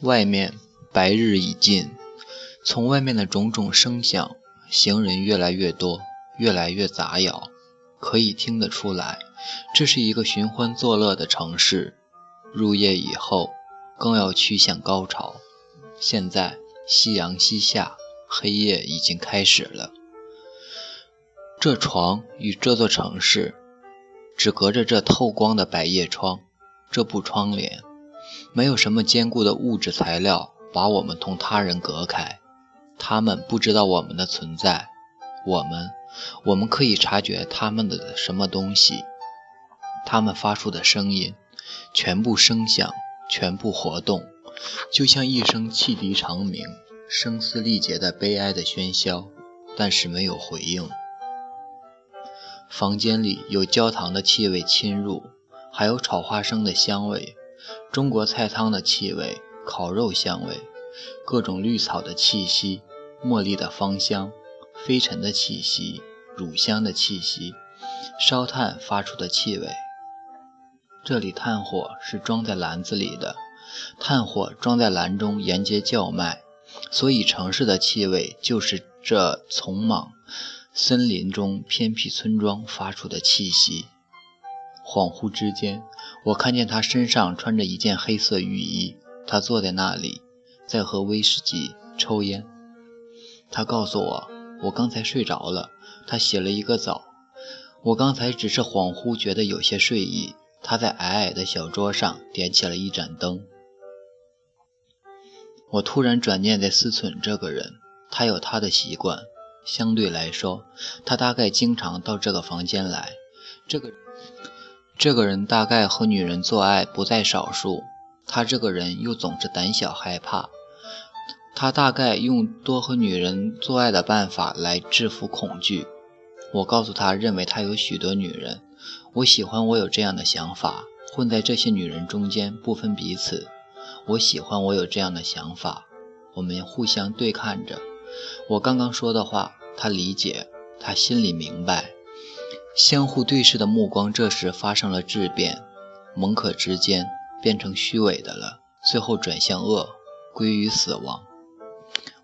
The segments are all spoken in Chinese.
外面白日已尽，从外面的种种声响，行人越来越多，越来越杂扰，可以听得出来，这是一个寻欢作乐的城市。入夜以后，更要趋向高潮。现在夕阳西下，黑夜已经开始了。这床与这座城市，只隔着这透光的百叶窗，这部窗帘，没有什么坚固的物质材料把我们同他人隔开。他们不知道我们的存在，我们，我们可以察觉他们的什么东西，他们发出的声音，全部声响，全部活动，就像一声汽笛长鸣，声嘶力竭的悲哀的喧嚣，但是没有回应。房间里有焦糖的气味侵入，还有炒花生的香味，中国菜汤的气味，烤肉香味，各种绿草的气息，茉莉的芳香，飞尘的气息，乳香的气息，烧炭发出的气味。这里炭火是装在篮子里的，炭火装在篮中沿街叫卖，所以城市的气味就是这丛莽。森林中偏僻村庄发出的气息。恍惚之间，我看见他身上穿着一件黑色雨衣，他坐在那里，在喝威士忌、抽烟。他告诉我，我刚才睡着了。他洗了一个澡。我刚才只是恍惚，觉得有些睡意。他在矮矮的小桌上点起了一盏灯。我突然转念在思忖这个人，他有他的习惯。相对来说，他大概经常到这个房间来。这个这个人大概和女人做爱不在少数。他这个人又总是胆小害怕。他大概用多和女人做爱的办法来制服恐惧。我告诉他，认为他有许多女人。我喜欢我有这样的想法，混在这些女人中间不分彼此。我喜欢我有这样的想法。我们互相对看着。我刚刚说的话，他理解，他心里明白。相互对视的目光，这时发生了质变，蒙可之间变成虚伪的了，最后转向恶，归于死亡。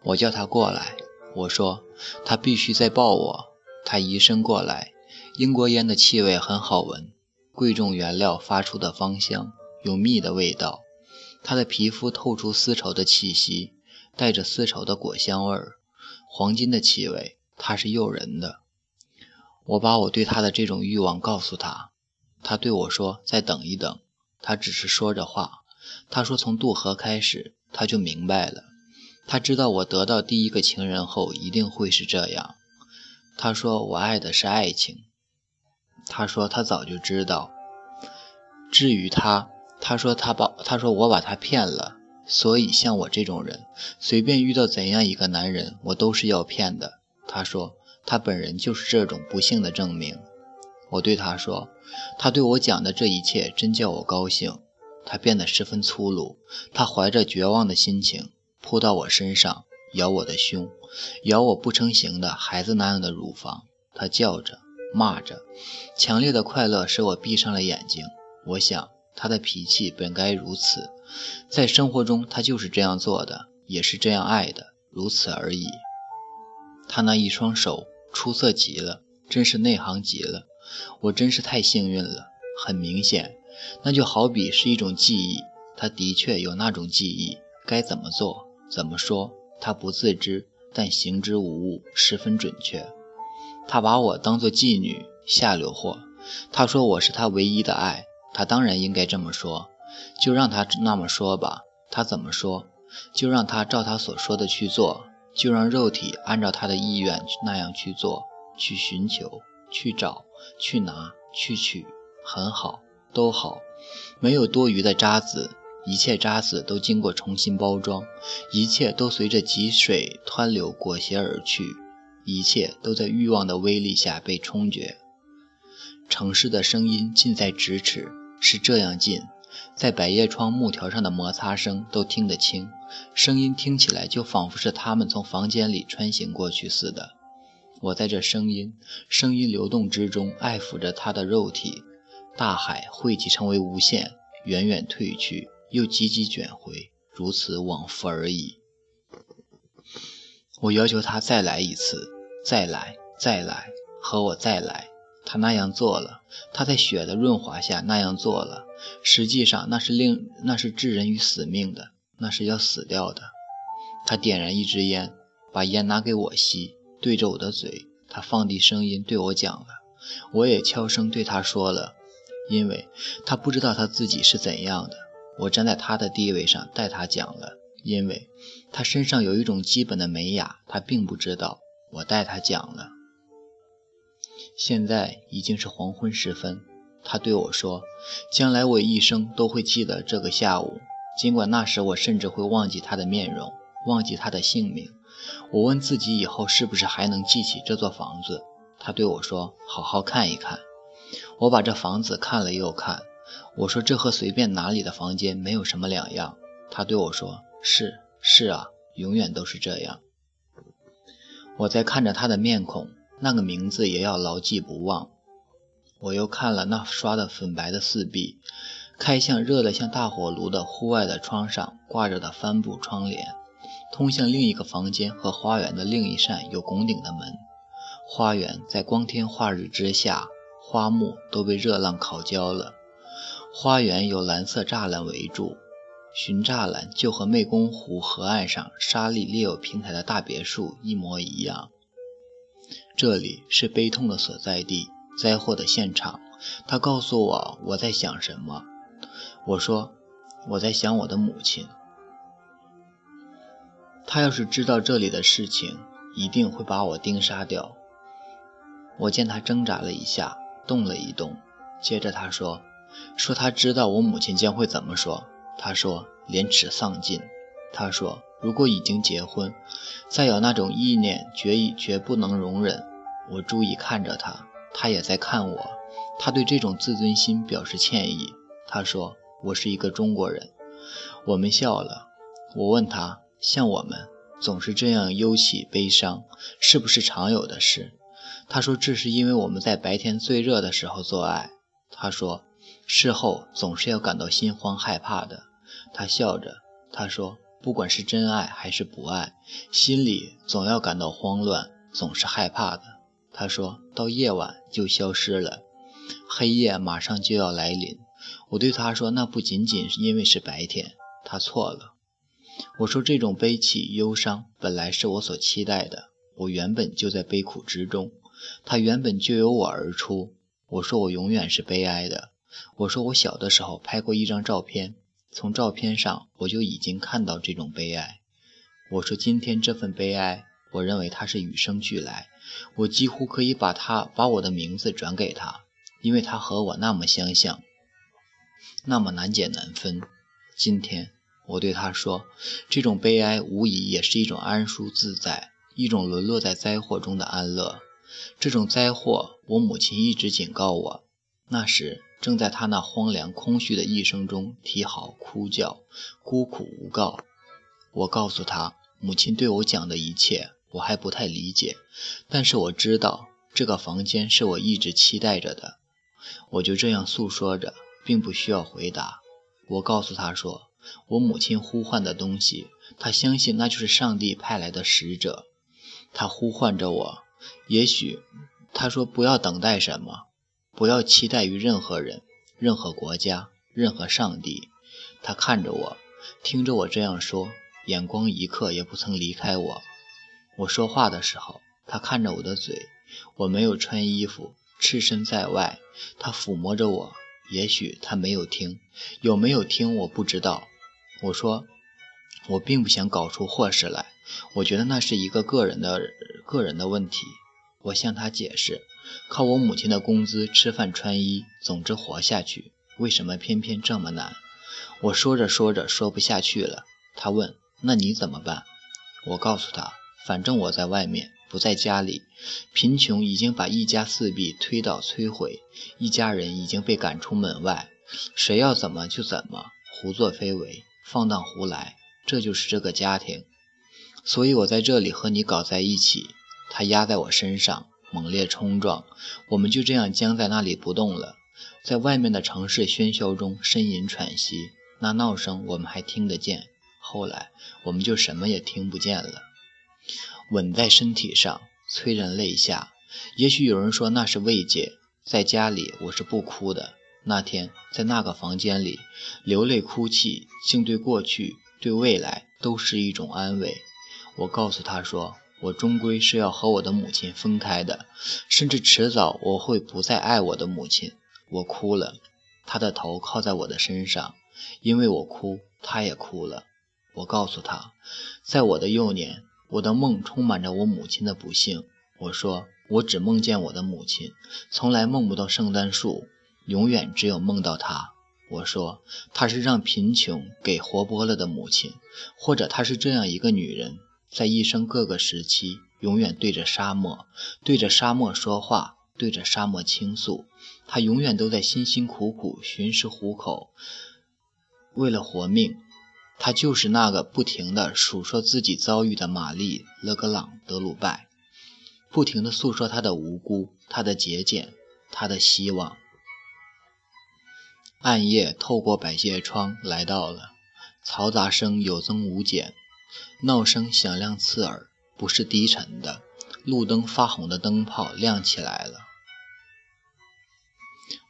我叫他过来，我说他必须再抱我。他移身过来，英国烟的气味很好闻，贵重原料发出的芳香，有蜜的味道。他的皮肤透出丝绸的气息，带着丝绸的果香味儿。黄金的气味，它是诱人的。我把我对他的这种欲望告诉他，他对我说：“再等一等。”他只是说着话。他说：“从渡河开始，他就明白了。他知道我得到第一个情人后一定会是这样。”他说：“我爱的是爱情。”他说：“他早就知道。”至于他，他说：“他把他说我把他骗了。”所以，像我这种人，随便遇到怎样一个男人，我都是要骗的。他说，他本人就是这种不幸的证明。我对他说，他对我讲的这一切真叫我高兴。他变得十分粗鲁，他怀着绝望的心情扑到我身上，咬我的胸，咬我不成形的孩子那样的乳房。他叫着，骂着，强烈的快乐使我闭上了眼睛。我想，他的脾气本该如此。在生活中，他就是这样做的，也是这样爱的，如此而已。他那一双手出色极了，真是内行极了。我真是太幸运了。很明显，那就好比是一种记忆。他的确有那种记忆，该怎么做，怎么说，他不自知，但行之无误，十分准确。他把我当做妓女，下流货。他说我是他唯一的爱，他当然应该这么说。就让他那么说吧，他怎么说，就让他照他所说的去做，就让肉体按照他的意愿那样去做，去寻求，去找，去拿，去取，很好，都好，没有多余的渣子，一切渣子都经过重新包装，一切都随着积水湍流裹挟而去，一切都在欲望的威力下被冲决。城市的声音近在咫尺，是这样近。在百叶窗木条上的摩擦声都听得清，声音听起来就仿佛是他们从房间里穿行过去似的。我在这声音、声音流动之中爱抚着他的肉体。大海汇集成为无限，远远退去，又急急卷回，如此往复而已。我要求他再来一次，再来，再来，和我再来。他那样做了，他在雪的润滑下那样做了。实际上，那是令那是置人于死命的，那是要死掉的。他点燃一支烟，把烟拿给我吸，对着我的嘴。他放低声音对我讲了，我也悄声对他说了，因为他不知道他自己是怎样的。我站在他的地位上代他讲了，因为他身上有一种基本的美雅，他并不知道。我代他讲了。现在已经是黄昏时分，他对我说：“将来我一生都会记得这个下午，尽管那时我甚至会忘记他的面容，忘记他的姓名。”我问自己以后是不是还能记起这座房子？他对我说：“好好看一看。”我把这房子看了又看，我说：“这和随便哪里的房间没有什么两样。”他对我说：“是是啊，永远都是这样。”我在看着他的面孔。那个名字也要牢记不忘。我又看了那刷的粉白的四壁，开向热得像大火炉的户外的窗上挂着的帆布窗帘，通向另一个房间和花园的另一扇有拱顶的门。花园在光天化日之下，花木都被热浪烤焦了。花园有蓝色栅栏围住，寻栅栏就和湄公湖河岸上沙砾列有平台的大别墅一模一样。这里是悲痛的所在地，灾祸的现场。他告诉我我在想什么。我说我在想我的母亲。他要是知道这里的事情，一定会把我钉杀掉。我见他挣扎了一下，动了一动，接着他说：“说他知道我母亲将会怎么说。”他说：“廉耻丧尽。”他说。如果已经结婚，再有那种意念，绝已绝不能容忍。我注意看着他，他也在看我。他对这种自尊心表示歉意。他说：“我是一个中国人。”我们笑了。我问他：“像我们总是这样忧戚悲伤，是不是常有的事？”他说：“这是因为我们在白天最热的时候做爱。”他说：“事后总是要感到心慌害怕的。”他笑着，他说。不管是真爱还是不爱，心里总要感到慌乱，总是害怕的。他说到夜晚就消失了，黑夜马上就要来临。我对他说，那不仅仅是因为是白天。他错了。我说这种悲戚忧伤本来是我所期待的，我原本就在悲苦之中，它原本就由我而出。我说我永远是悲哀的。我说我小的时候拍过一张照片。从照片上，我就已经看到这种悲哀。我说，今天这份悲哀，我认为它是与生俱来。我几乎可以把他把我的名字转给他，因为他和我那么相像，那么难解难分。今天，我对他说，这种悲哀无疑也是一种安舒自在，一种沦落在灾祸中的安乐。这种灾祸，我母亲一直警告我。那时。正在他那荒凉空虚的一生中啼嚎哭叫，孤苦无告。我告诉他，母亲对我讲的一切，我还不太理解，但是我知道这个房间是我一直期待着的。我就这样诉说着，并不需要回答。我告诉他说，我母亲呼唤的东西，他相信那就是上帝派来的使者。他呼唤着我，也许他说不要等待什么。不要期待于任何人、任何国家、任何上帝。他看着我，听着我这样说，眼光一刻也不曾离开我。我说话的时候，他看着我的嘴。我没有穿衣服，赤身在外。他抚摸着我，也许他没有听，有没有听我不知道。我说，我并不想搞出祸事来。我觉得那是一个个人的、个人的问题。我向他解释。靠我母亲的工资吃饭穿衣，总之活下去，为什么偏偏这么难？我说着说着说不下去了。他问：“那你怎么办？”我告诉他：“反正我在外面，不在家里。贫穷已经把一家四壁推倒摧毁，一家人已经被赶出门外。谁要怎么就怎么，胡作非为，放荡胡来，这就是这个家庭。所以我在这里和你搞在一起。”他压在我身上。猛烈冲撞，我们就这样僵在那里不动了，在外面的城市喧嚣中呻吟喘息。那闹声我们还听得见，后来我们就什么也听不见了。吻在身体上，催人泪下。也许有人说那是慰藉，在家里我是不哭的。那天在那个房间里流泪哭泣，竟对过去、对未来都是一种安慰。我告诉他说，我终归是要和我的母亲分开的，甚至迟早我会不再爱我的母亲。我哭了，他的头靠在我的身上。因为我哭，他也哭了。我告诉他，在我的幼年，我的梦充满着我母亲的不幸。我说，我只梦见我的母亲，从来梦不到圣诞树，永远只有梦到她。我说，她是让贫穷给活剥了的母亲，或者她是这样一个女人，在一生各个时期，永远对着沙漠，对着沙漠说话，对着沙漠倾诉。她永远都在辛辛苦苦寻食糊口。为了活命，他就是那个不停地数说自己遭遇的玛丽·勒格朗·德鲁拜，不停地诉说他的无辜、他的节俭、他的希望。暗夜透过百叶窗来到了，嘈杂声有增无减，闹声响亮刺耳，不是低沉的。路灯发红的灯泡亮起来了。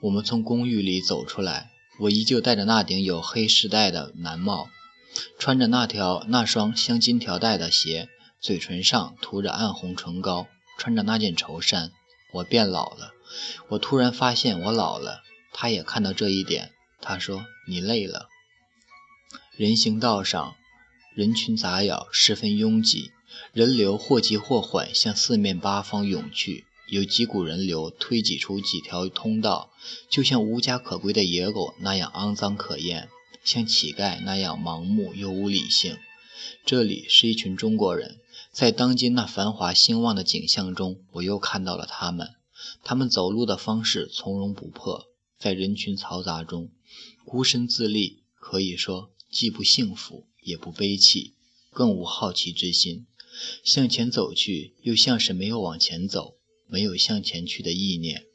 我们从公寓里走出来。我依旧戴着那顶有黑饰带的蓝帽，穿着那条那双镶金条带的鞋，嘴唇上涂着暗红唇膏，穿着那件绸衫。我变老了，我突然发现我老了。他也看到这一点，他说：“你累了。”人行道上人群杂扰，十分拥挤，人流或急或缓，向四面八方涌去。有几股人流推挤出几条通道，就像无家可归的野狗那样肮脏可厌，像乞丐那样盲目又无理性。这里是一群中国人，在当今那繁华兴旺的景象中，我又看到了他们。他们走路的方式从容不迫，在人群嘈杂中孤身自立，可以说既不幸福也不悲戚，更无好奇之心。向前走去，又像是没有往前走。没有向前去的意念，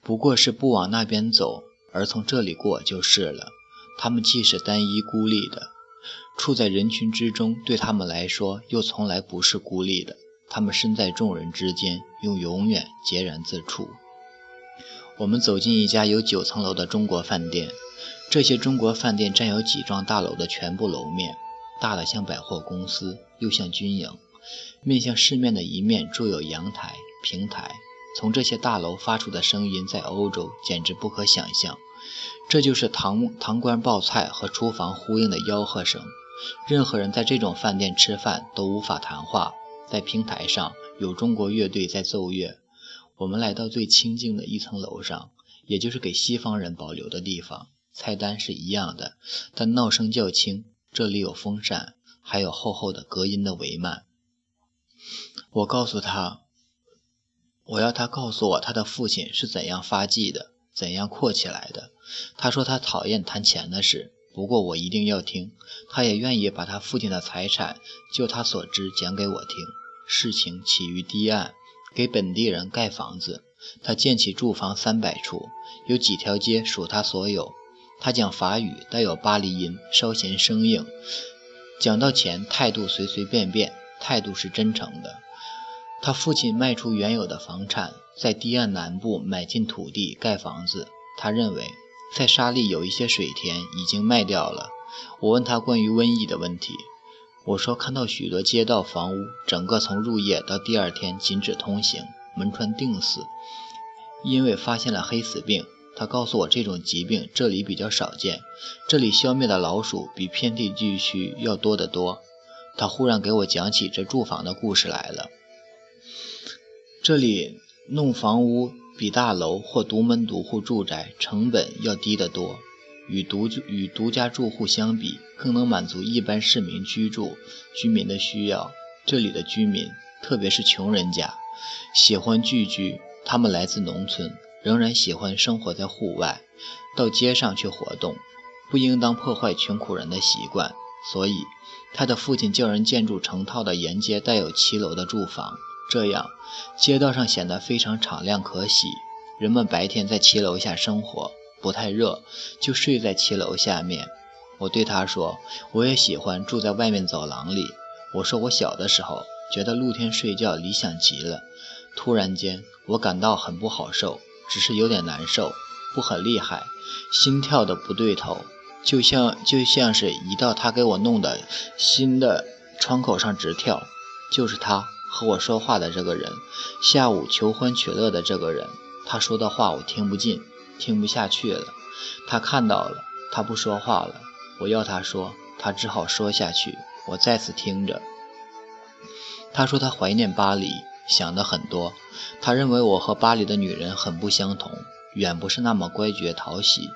不过是不往那边走，而从这里过就是了。他们既是单一孤立的，处在人群之中，对他们来说又从来不是孤立的。他们身在众人之间，又永远孑然自处。我们走进一家有九层楼的中国饭店，这些中国饭店占有几幢大楼的全部楼面，大的像百货公司，又像军营。面向市面的一面筑有阳台。平台从这些大楼发出的声音，在欧洲简直不可想象。这就是堂堂官报菜和厨房呼应的吆喝声。任何人在这种饭店吃饭都无法谈话。在平台上有中国乐队在奏乐。我们来到最清静的一层楼上，也就是给西方人保留的地方。菜单是一样的，但闹声较轻。这里有风扇，还有厚厚的隔音的帷幔。我告诉他。我要他告诉我他的父亲是怎样发迹的，怎样阔起来的。他说他讨厌谈钱的事，不过我一定要听。他也愿意把他父亲的财产，就他所知讲给我听。事情起于堤岸，给本地人盖房子。他建起住房三百处，有几条街属他所有。他讲法语，带有巴黎音，稍显生硬。讲到钱，态度随随便便，态度是真诚的。他父亲卖出原有的房产，在堤岸南部买进土地盖房子。他认为，在沙利有一些水田已经卖掉了。我问他关于瘟疫的问题，我说看到许多街道房屋，整个从入夜到第二天禁止通行，门窗钉死，因为发现了黑死病。他告诉我这种疾病这里比较少见，这里消灭的老鼠比偏僻地区要多得多。他忽然给我讲起这住房的故事来了。这里弄房屋比大楼或独门独户住宅成本要低得多，与独与独家住户相比，更能满足一般市民居住居民的需要。这里的居民，特别是穷人家，喜欢聚居。他们来自农村，仍然喜欢生活在户外，到街上去活动，不应当破坏穷苦人的习惯。所以，他的父亲叫人建筑成套的沿街带有骑楼的住房。这样，街道上显得非常敞亮可喜。人们白天在骑楼下生活，不太热，就睡在骑楼下面。我对他说：“我也喜欢住在外面走廊里。”我说：“我小的时候觉得露天睡觉理想极了。”突然间，我感到很不好受，只是有点难受，不很厉害，心跳的不对头，就像就像是一道他给我弄的新的窗口上直跳。就是他和我说话的这个人，下午求婚取乐的这个人，他说的话我听不进，听不下去了。他看到了，他不说话了。我要他说，他只好说下去。我再次听着，他说他怀念巴黎。想的很多，他认为我和巴黎的女人很不相同，远不是那么乖觉讨喜。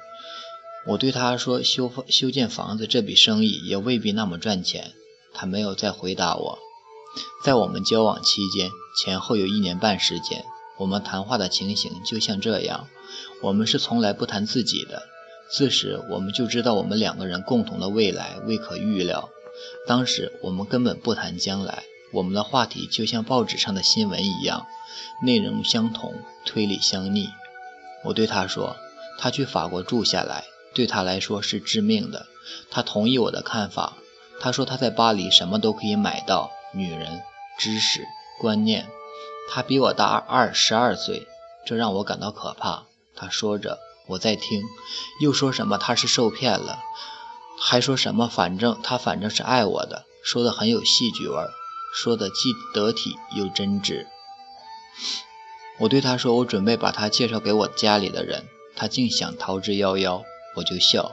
我对他说：“修修建房子这笔生意也未必那么赚钱。”他没有再回答我。在我们交往期间，前后有一年半时间，我们谈话的情形就像这样：我们是从来不谈自己的，自始我们就知道我们两个人共同的未来未可预料。当时我们根本不谈将来。我们的话题就像报纸上的新闻一样，内容相同，推理相逆。我对他说：“他去法国住下来，对他来说是致命的。”他同意我的看法。他说他在巴黎什么都可以买到：女人、知识、观念。他比我大二十二岁，这让我感到可怕。他说着，我在听，又说什么他是受骗了，还说什么反正他反正是爱我的，说的很有戏剧味儿。说的既得体又真挚。我对他说：“我准备把他介绍给我家里的人。”他竟想逃之夭夭，我就笑。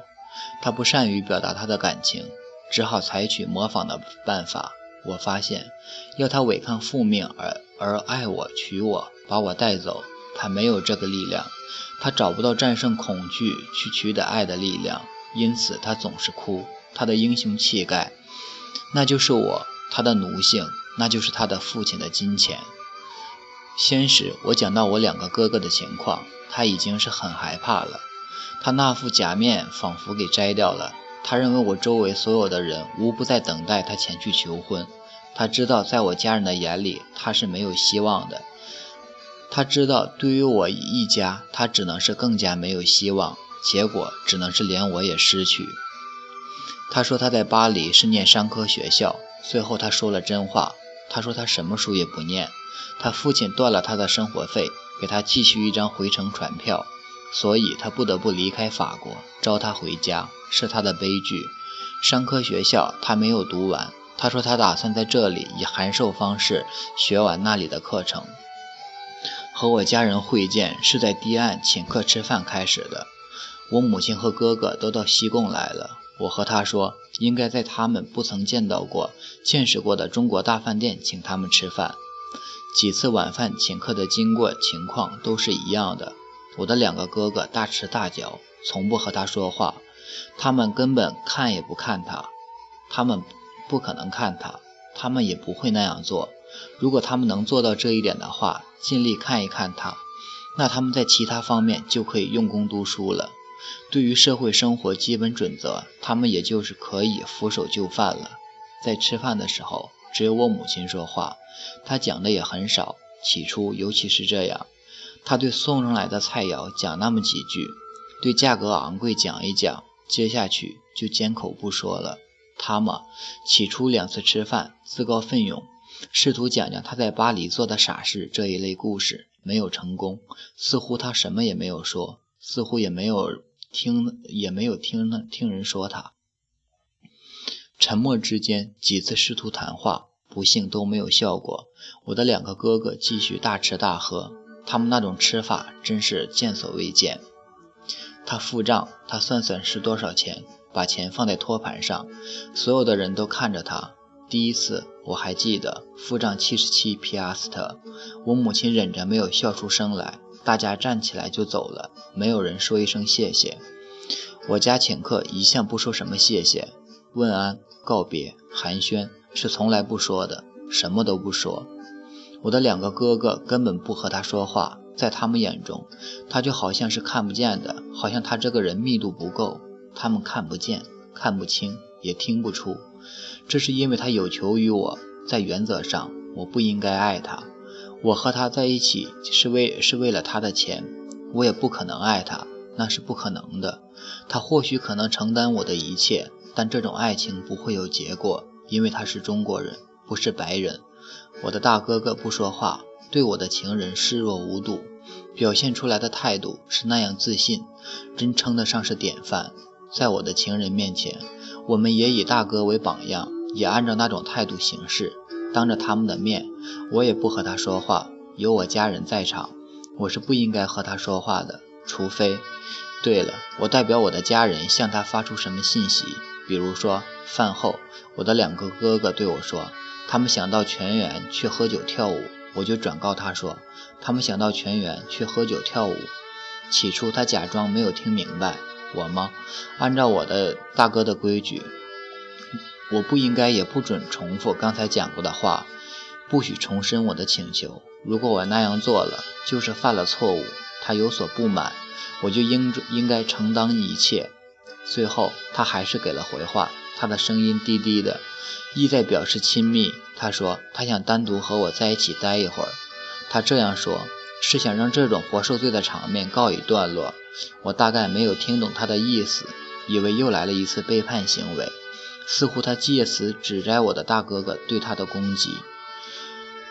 他不善于表达他的感情，只好采取模仿的办法。我发现，要他违抗父命而而爱我、娶我、把我带走，他没有这个力量。他找不到战胜恐惧去取得爱的力量，因此他总是哭。他的英雄气概，那就是我。他的奴性，那就是他的父亲的金钱。先时我讲到我两个哥哥的情况，他已经是很害怕了。他那副假面仿佛给摘掉了。他认为我周围所有的人无不在等待他前去求婚。他知道在我家人的眼里他是没有希望的。他知道对于我一家，他只能是更加没有希望，结果只能是连我也失去。他说他在巴黎是念商科学校。最后，他说了真话。他说他什么书也不念，他父亲断了他的生活费，给他寄去一张回程船票，所以他不得不离开法国，招他回家，是他的悲剧。商科学校他没有读完。他说他打算在这里以函授方式学完那里的课程。和我家人会见是在堤岸请客吃饭开始的。我母亲和哥哥都到西贡来了。我和他说，应该在他们不曾见到过、见识过的中国大饭店请他们吃饭。几次晚饭请客的经过情况都是一样的。我的两个哥哥大吃大嚼，从不和他说话。他们根本看也不看他，他们不可能看他，他们也不会那样做。如果他们能做到这一点的话，尽力看一看他，那他们在其他方面就可以用功读书了。对于社会生活基本准则，他们也就是可以俯首就范了。在吃饭的时候，只有我母亲说话，她讲的也很少。起初，尤其是这样，他对送上来的菜肴讲那么几句，对价格昂贵讲一讲，接下去就缄口不说了。他嘛，起初两次吃饭，自告奋勇，试图讲讲他在巴黎做的傻事这一类故事，没有成功。似乎他什么也没有说。似乎也没有听，也没有听听人说他。沉默之间，几次试图谈话，不幸都没有效果。我的两个哥哥继续大吃大喝，他们那种吃法真是见所未见。他付账，他算算是多少钱，把钱放在托盘上，所有的人都看着他。第一次我还记得，付账七十七皮阿斯特，我母亲忍着没有笑出声来。大家站起来就走了，没有人说一声谢谢。我家请客一向不说什么谢谢，问安、告别、寒暄是从来不说的，什么都不说。我的两个哥哥根本不和他说话，在他们眼中，他就好像是看不见的，好像他这个人密度不够，他们看不见、看不清，也听不出。这是因为他有求于我，在原则上，我不应该爱他。我和他在一起是为是为了他的钱，我也不可能爱他，那是不可能的。他或许可能承担我的一切，但这种爱情不会有结果，因为他是中国人，不是白人。我的大哥哥不说话，对我的情人视若无睹，表现出来的态度是那样自信，真称得上是典范。在我的情人面前，我们也以大哥为榜样，也按照那种态度行事。当着他们的面，我也不和他说话。有我家人在场，我是不应该和他说话的，除非……对了，我代表我的家人向他发出什么信息？比如说，饭后，我的两个哥哥对我说，他们想到全员去喝酒跳舞，我就转告他说，他们想到全员去喝酒跳舞。起初他假装没有听明白，我吗？按照我的大哥的规矩。我不应该也不准重复刚才讲过的话，不许重申我的请求。如果我那样做了，就是犯了错误。他有所不满，我就应应该承担一切。最后，他还是给了回话，他的声音低低的，意在表示亲密。他说他想单独和我在一起待一会儿。他这样说，是想让这种活受罪的场面告一段落。我大概没有听懂他的意思，以为又来了一次背叛行为。似乎他借此指摘我的大哥哥对他的攻击，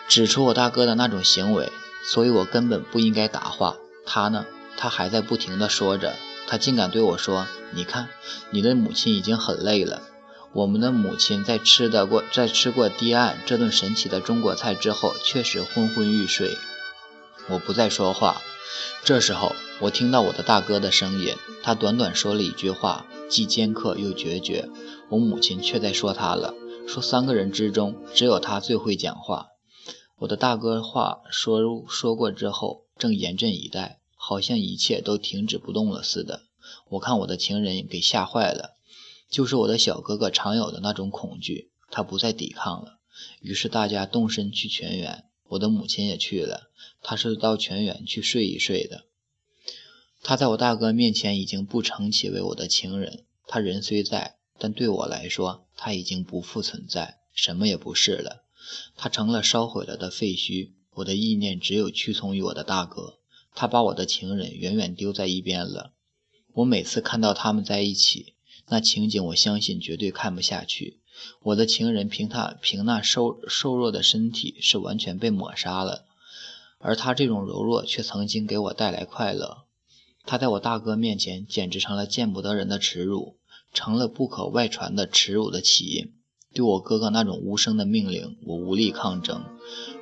指出我大哥的那种行为，所以我根本不应该答话。他呢，他还在不停地说着，他竟敢对我说：“你看，你的母亲已经很累了。我们的母亲在吃的过，在吃过堤岸这顿神奇的中国菜之后，确实昏昏欲睡。”我不再说话。这时候，我听到我的大哥的声音，他短短说了一句话，既尖刻又决绝。我母亲却在说他了，说三个人之中只有他最会讲话。我的大哥话说说过之后，正严阵以待，好像一切都停止不动了似的。我看我的情人给吓坏了，就是我的小哥哥常有的那种恐惧，他不再抵抗了。于是大家动身去泉源，我的母亲也去了。他是到泉源去睡一睡的。他在我大哥面前已经不称其为我的情人，他人虽在，但对我来说他已经不复存在，什么也不是了。他成了烧毁了的废墟。我的意念只有屈从于我的大哥，他把我的情人远远丢在一边了。我每次看到他们在一起，那情景我相信绝对看不下去。我的情人凭他凭那瘦瘦弱的身体是完全被抹杀了。而他这种柔弱却曾经给我带来快乐，他在我大哥面前简直成了见不得人的耻辱，成了不可外传的耻辱的起因。对我哥哥那种无声的命令，我无力抗争。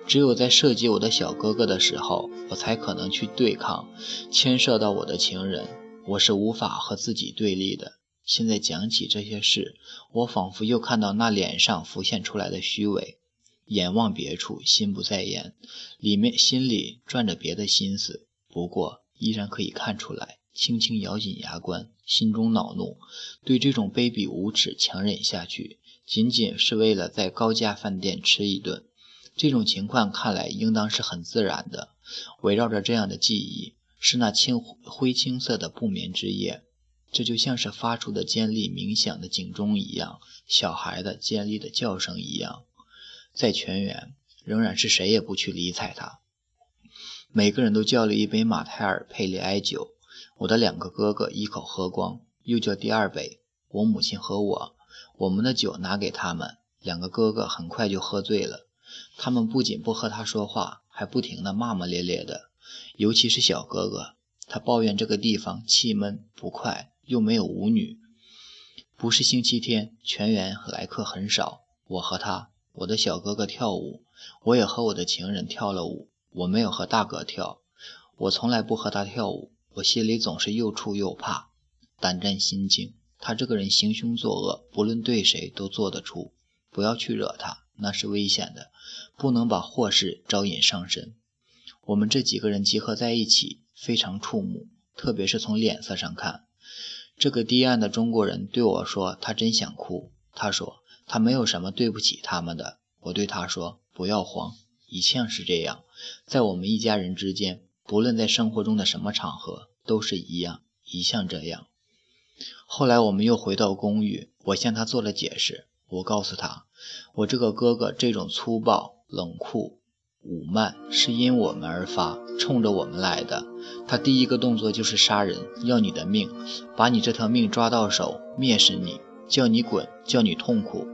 只有在涉及我的小哥哥的时候，我才可能去对抗。牵涉到我的情人，我是无法和自己对立的。现在讲起这些事，我仿佛又看到那脸上浮现出来的虚伪。眼望别处，心不在焉，里面心里转着别的心思。不过依然可以看出来，轻轻咬紧牙关，心中恼怒，对这种卑鄙无耻强忍下去，仅仅是为了在高价饭店吃一顿。这种情况看来应当是很自然的。围绕着这样的记忆，是那青灰青色的不眠之夜，这就像是发出的尖利鸣响的警钟一样，小孩的尖利的叫声一样。在全员，仍然是谁也不去理睬他。每个人都叫了一杯马泰尔佩里埃酒，我的两个哥哥一口喝光，又叫第二杯。我母亲和我，我们的酒拿给他们，两个哥哥很快就喝醉了。他们不仅不和他说话，还不停地骂骂咧咧的。尤其是小哥哥，他抱怨这个地方气闷不快，又没有舞女。不是星期天，全员来客很少。我和他。我的小哥哥跳舞，我也和我的情人跳了舞。我没有和大哥跳，我从来不和他跳舞。我心里总是又怵又怕，胆战心惊。他这个人行凶作恶，不论对谁都做得出。不要去惹他，那是危险的，不能把祸事招引上身。我们这几个人集合在一起，非常触目，特别是从脸色上看。这个低岸的中国人对我说：“他真想哭。”他说。他没有什么对不起他们的。我对他说：“不要慌，一向是这样，在我们一家人之间，不论在生活中的什么场合，都是一样，一向这样。”后来我们又回到公寓，我向他做了解释。我告诉他，我这个哥哥这种粗暴、冷酷、武慢，是因我们而发，冲着我们来的。他第一个动作就是杀人，要你的命，把你这条命抓到手，灭死你。叫你滚，叫你痛苦。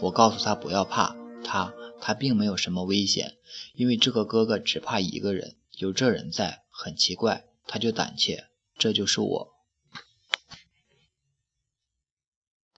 我告诉他不要怕，他他并没有什么危险，因为这个哥哥只怕一个人，有这人在，很奇怪，他就胆怯。这就是我。